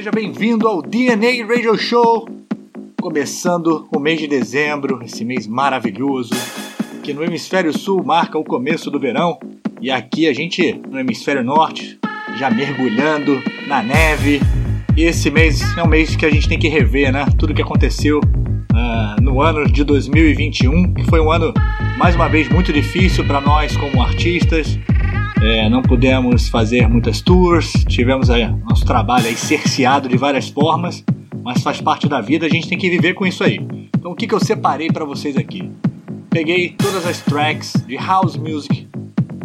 Seja bem-vindo ao DNA Radio Show, começando o mês de dezembro, esse mês maravilhoso, que no hemisfério sul marca o começo do verão, e aqui a gente, no hemisfério norte, já mergulhando na neve. E esse mês é um mês que a gente tem que rever, né? Tudo que aconteceu uh, no ano de 2021, que foi um ano, mais uma vez, muito difícil para nós como artistas, é, não pudemos fazer muitas tours, tivemos aí, nosso trabalho aí cerceado de várias formas, mas faz parte da vida, a gente tem que viver com isso aí. Então o que, que eu separei para vocês aqui? Peguei todas as tracks de house music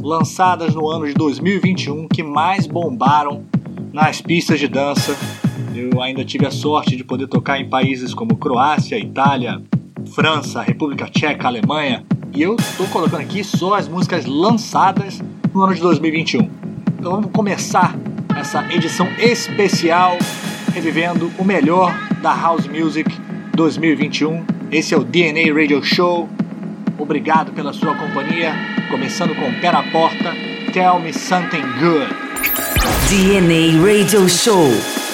lançadas no ano de 2021 que mais bombaram nas pistas de dança. Eu ainda tive a sorte de poder tocar em países como Croácia, Itália, França, República Tcheca, Alemanha. E eu estou colocando aqui só as músicas lançadas no ano de 2021. Então vamos começar essa edição especial revivendo o melhor da House Music 2021. Esse é o DNA Radio Show. Obrigado pela sua companhia. Começando com pé na porta, Tell Me Something Good. DNA Radio Show.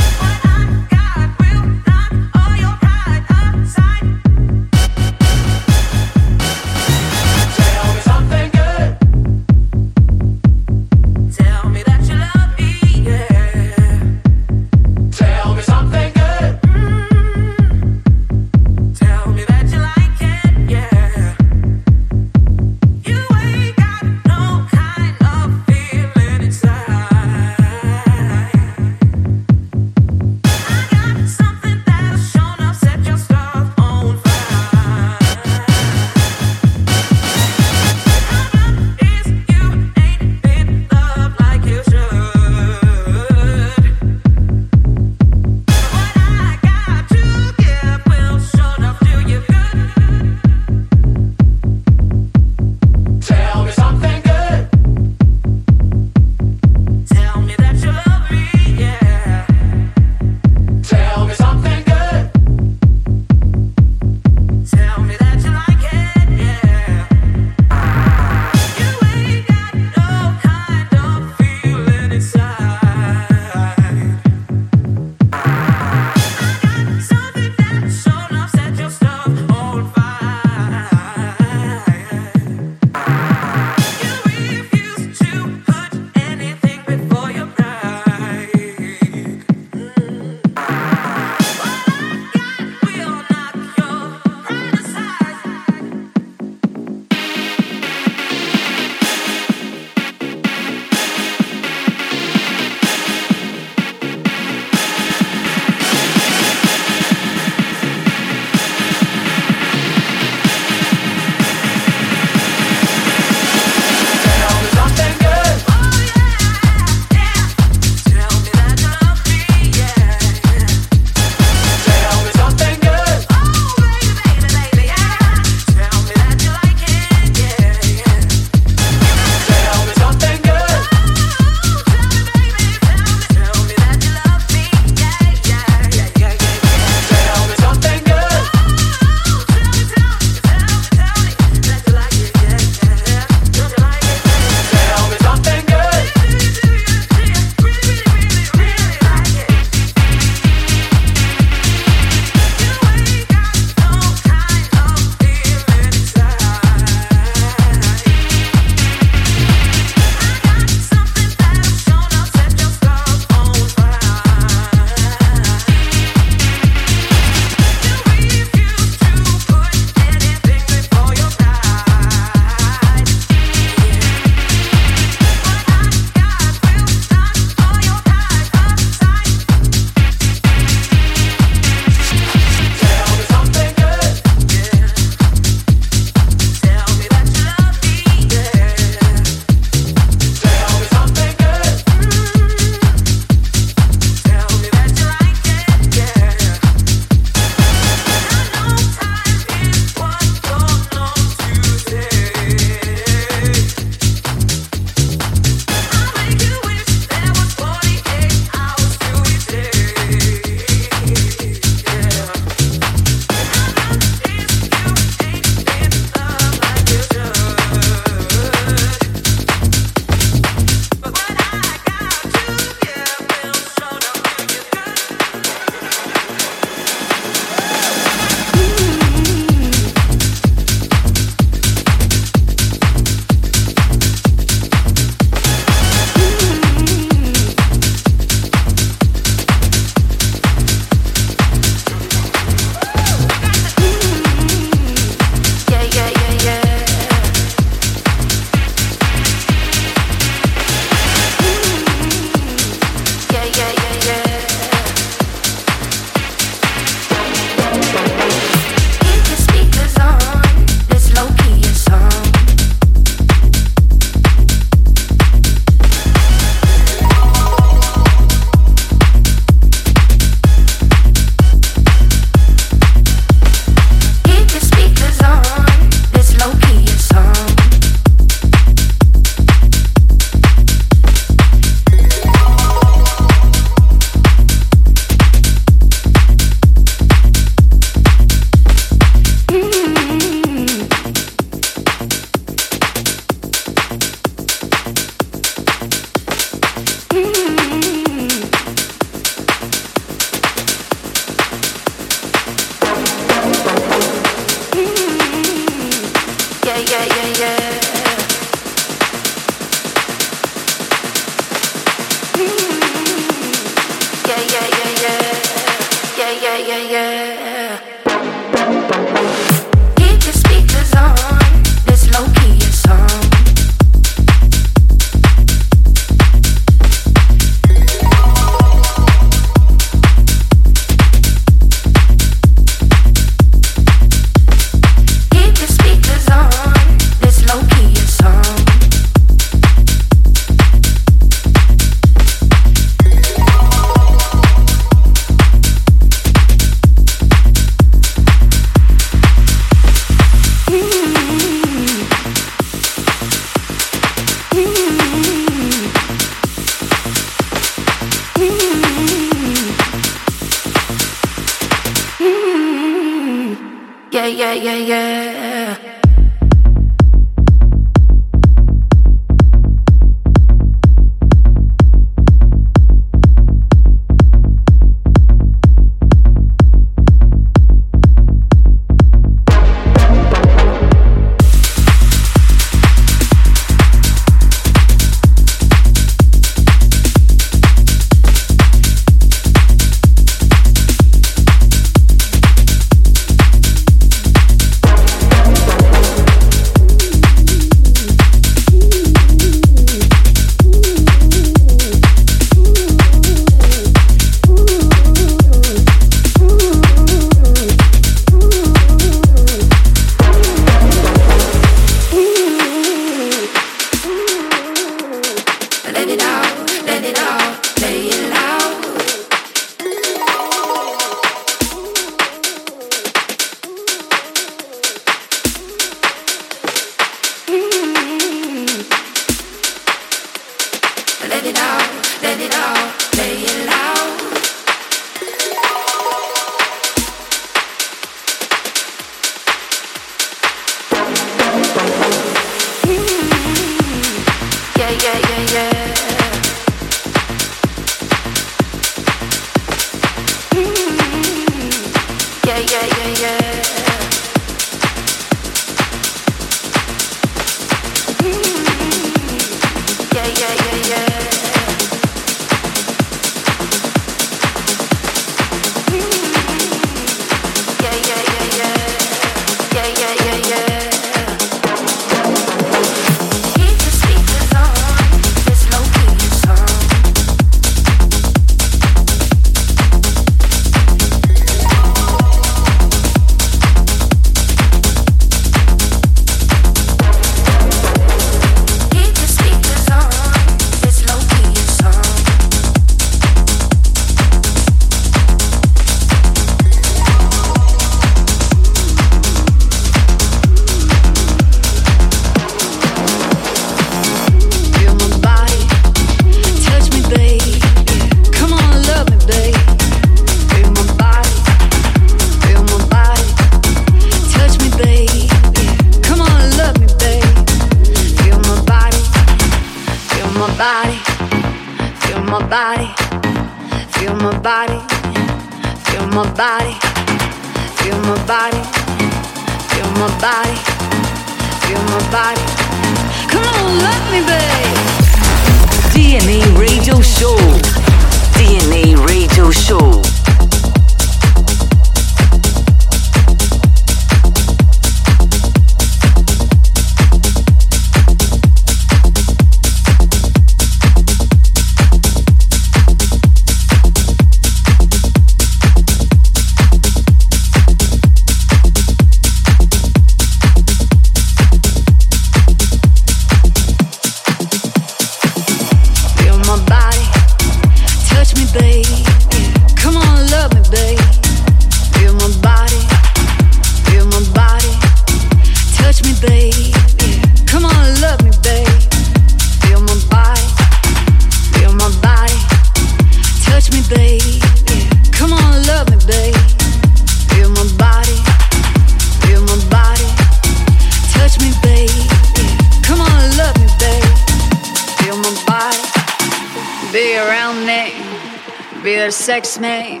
Sex me,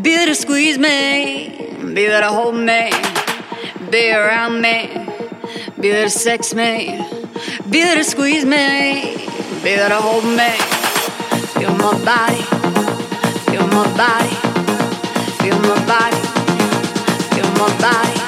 be to squeeze me, be there to hold me, be around me, be there to sex me, be there to squeeze me, be there to hold me. Feel my body, feel my body, feel my body, feel my body,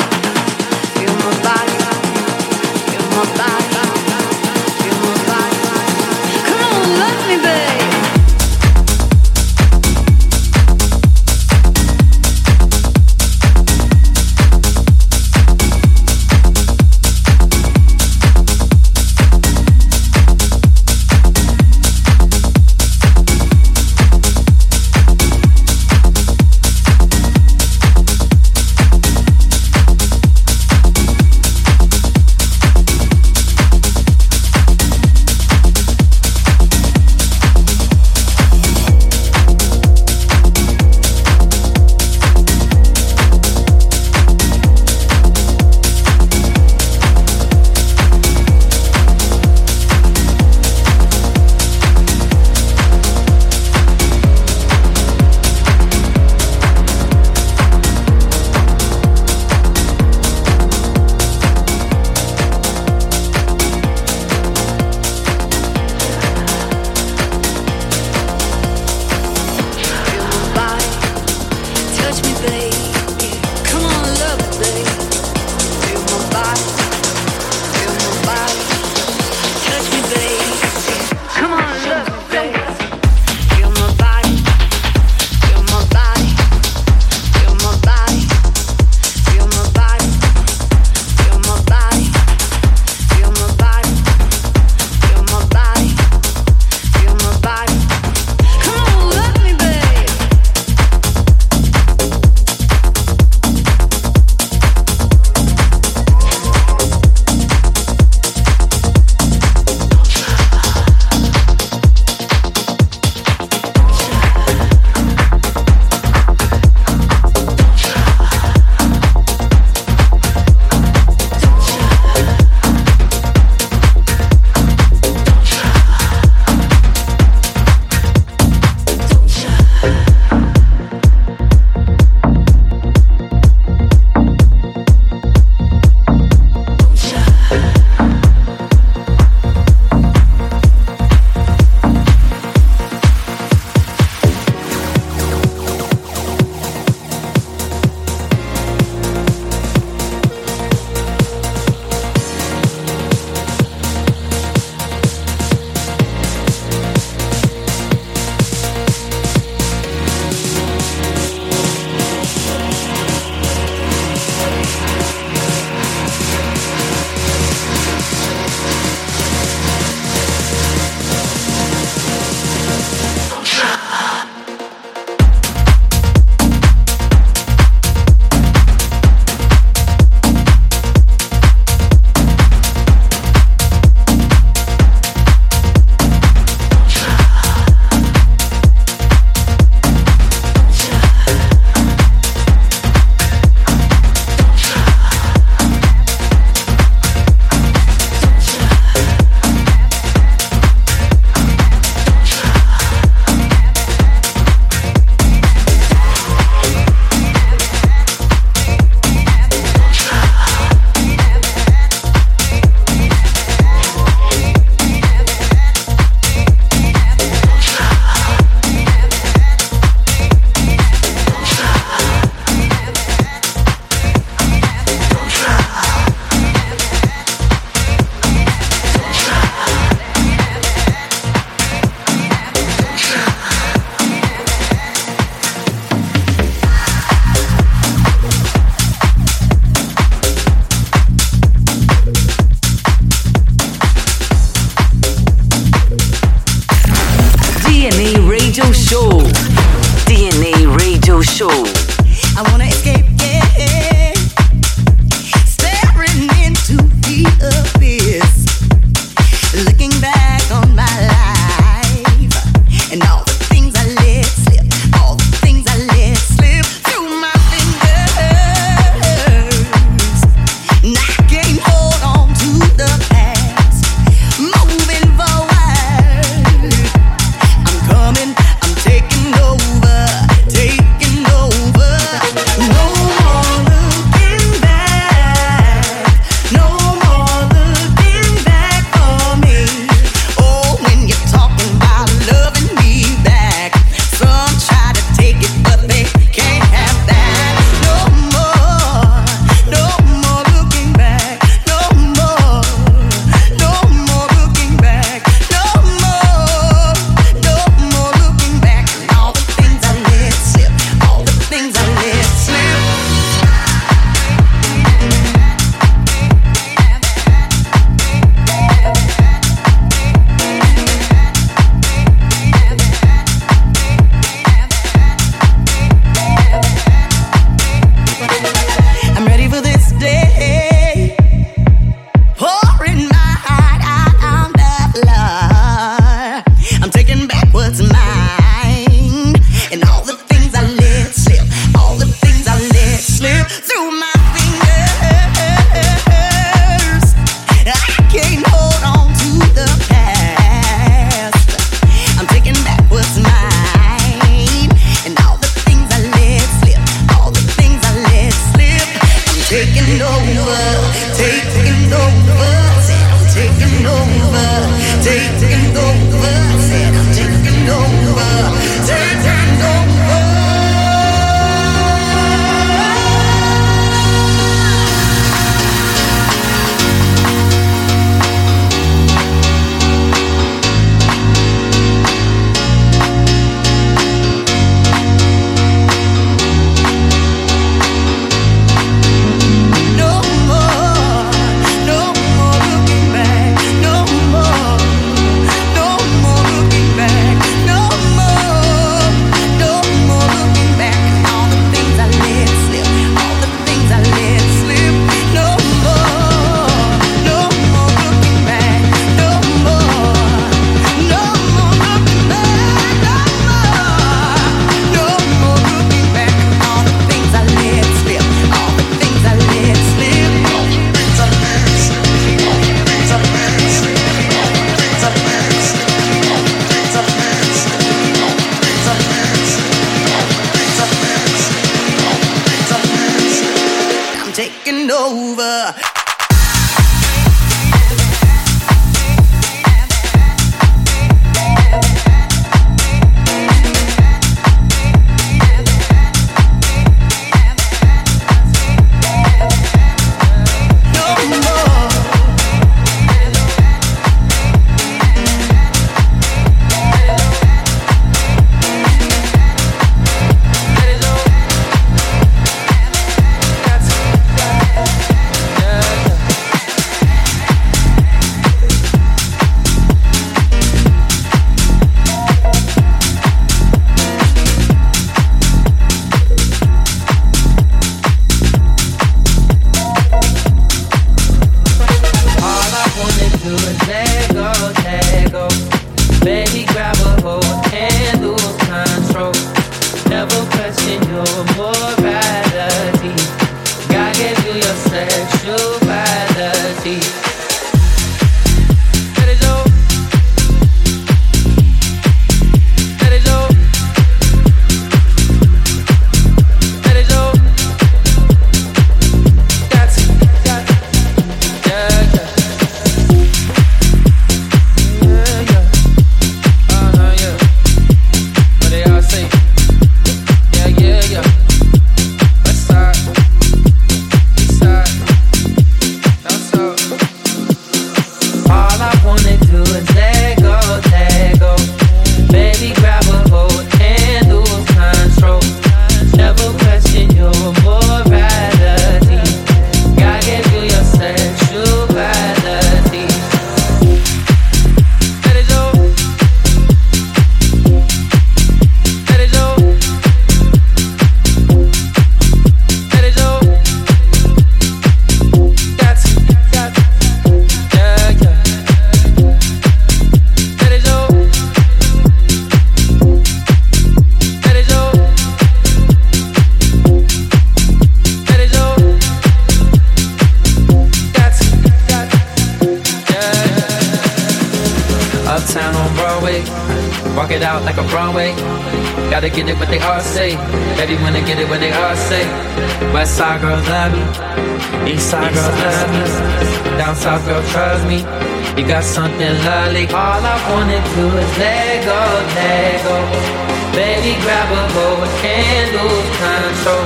Baby, grab a bowl of candles, control.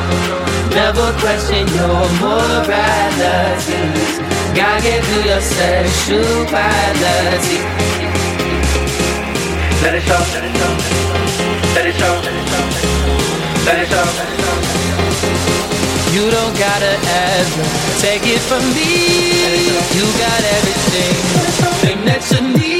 Never question your morality. God gave you your sexuality. Let it show, let it show, let it show, let it show, You don't gotta ask, take it from me. You got everything, thing that you need.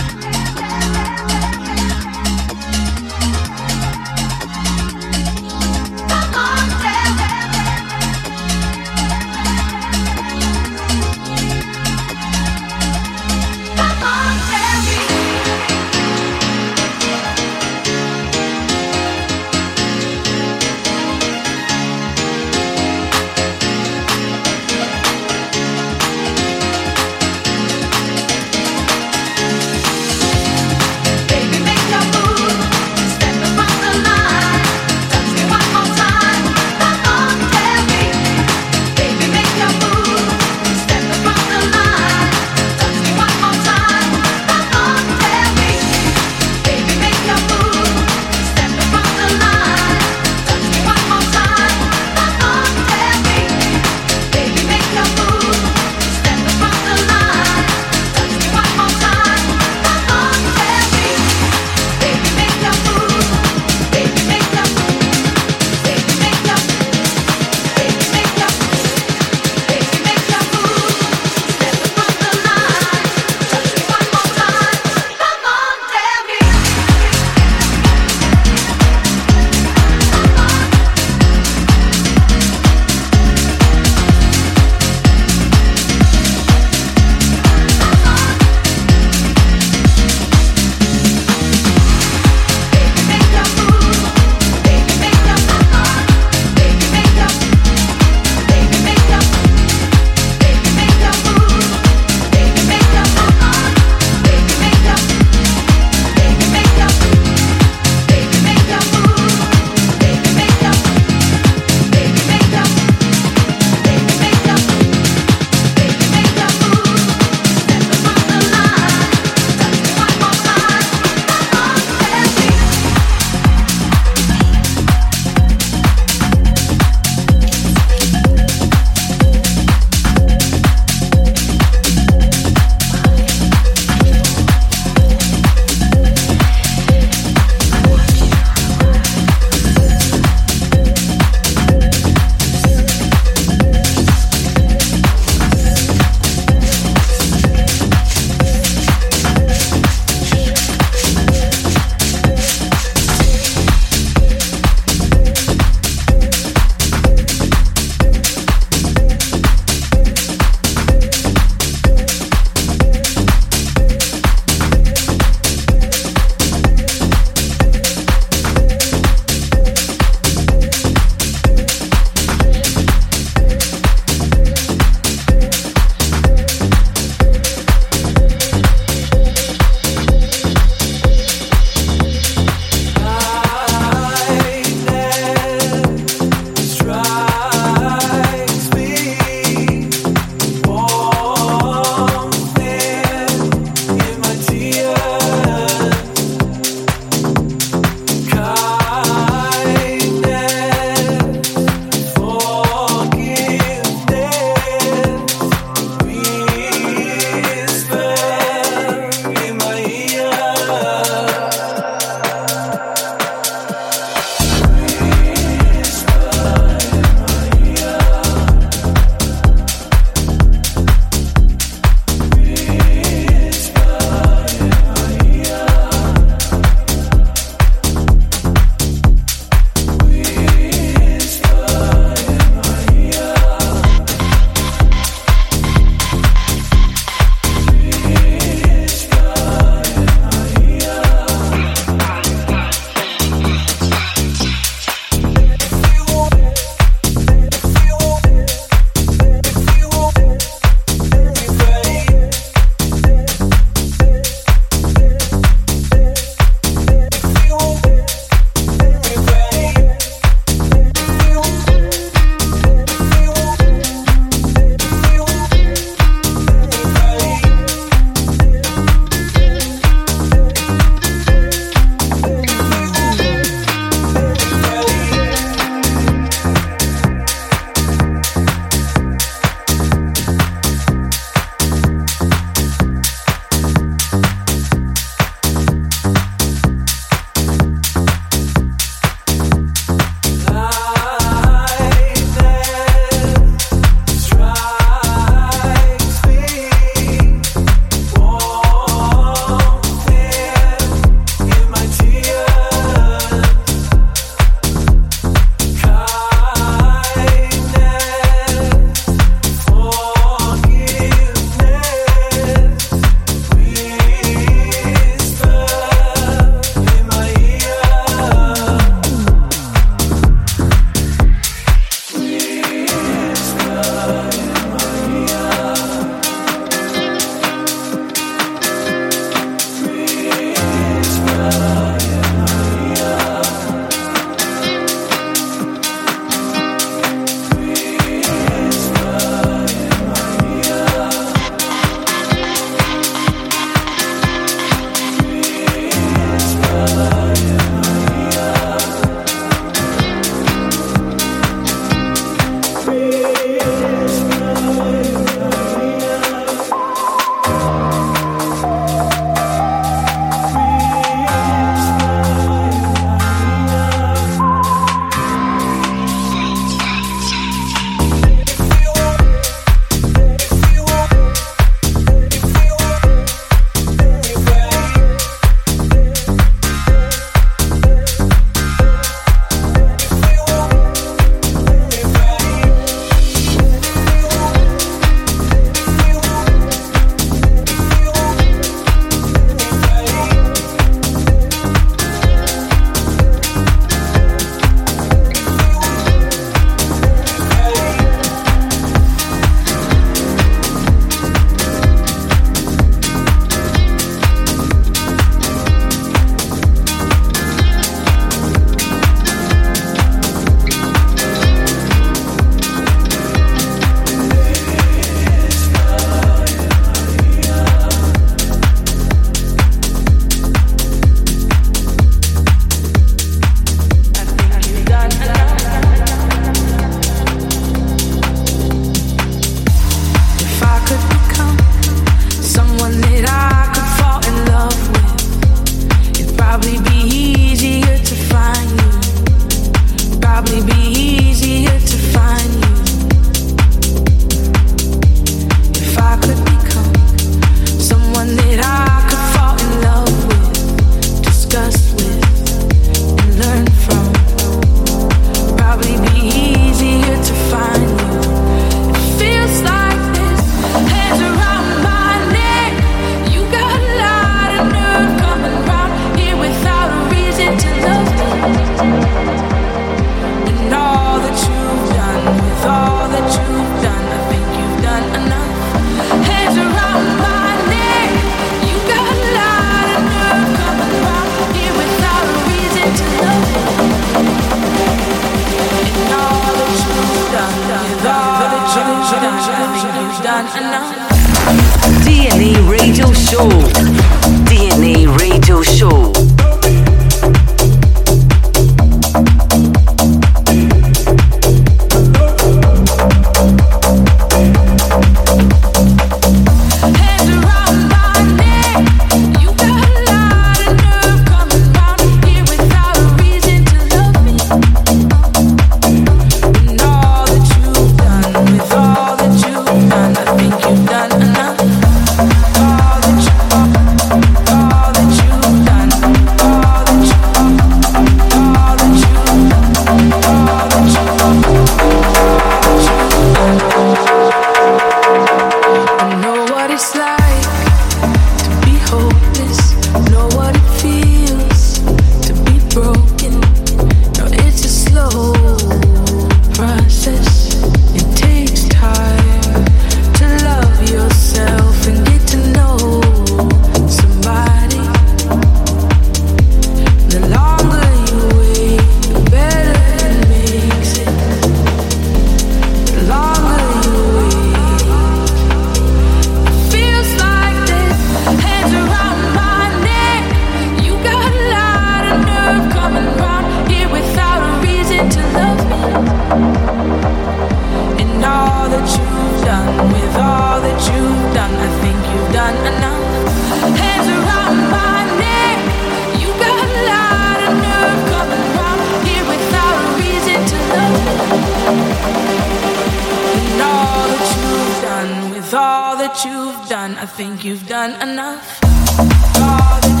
that you've done, I think you've done enough.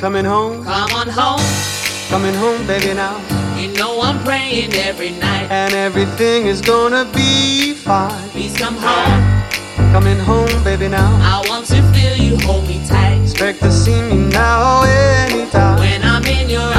Coming home, Come on home, coming home, baby now. you know I'm praying every night. And everything is gonna be fine. Please come home, Coming home, baby now. I want to feel you hold me tight. Expect to see me now anytime. When I'm in your When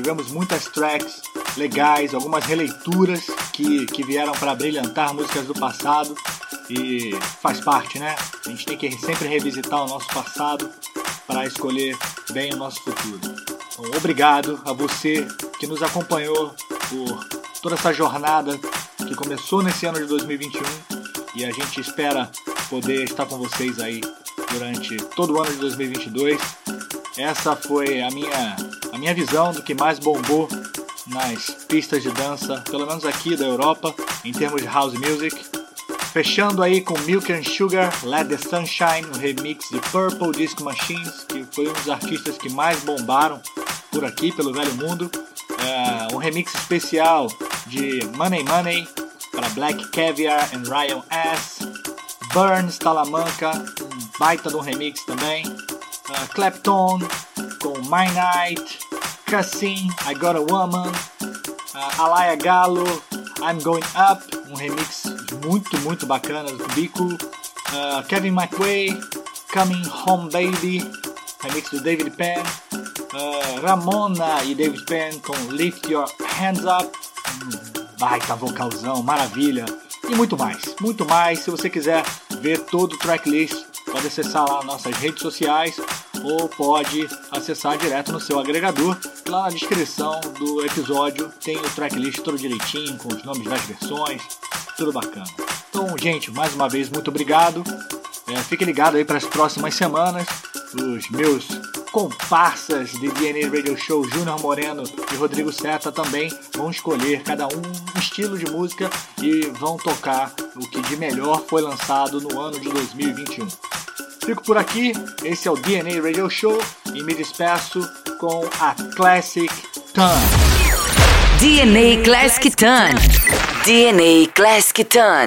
tivemos muitas tracks legais, algumas releituras que, que vieram para brilhantar músicas do passado e faz parte, né? A gente tem que sempre revisitar o nosso passado para escolher bem o nosso futuro. Então, obrigado a você que nos acompanhou por toda essa jornada que começou nesse ano de 2021 e a gente espera poder estar com vocês aí durante todo o ano de 2022. Essa foi a minha, a minha visão do que mais bombou nas pistas de dança, pelo menos aqui da Europa, em termos de house music. Fechando aí com Milk and Sugar, Let the Sunshine, um remix de Purple Disco Machines, que foi um dos artistas que mais bombaram por aqui, pelo velho mundo. É, um remix especial de Money Money para Black Caviar and Ryan S. Burns Talamanca, um baita de um remix também. Uh, Clapton com My Night. Cassim, I Got a Woman. Uh, Alaya Galo, I'm Going Up, um remix muito, muito bacana do Bico. Uh, Kevin McWay, Coming Home Baby, remix do David Penn. Uh, Ramona e David Penn com Lift Your Hands Up, baita vocalzão, maravilha. E muito mais, muito mais. Se você quiser ver todo o tracklist, pode acessar lá nossas redes sociais ou pode acessar direto no seu agregador. Lá na descrição do episódio tem o tracklist todo direitinho, com os nomes das versões, tudo bacana. Então, gente, mais uma vez, muito obrigado. É, fique ligado aí para as próximas semanas. Os meus comparsas de DNA Radio Show, Júnior Moreno e Rodrigo Seta, também vão escolher cada um um estilo de música e vão tocar o que de melhor foi lançado no ano de 2021. Fico por aqui, esse é o DNA Radio Show e me despeço com a Classic Turn. DNA Classic Turn. DNA Classic Turn.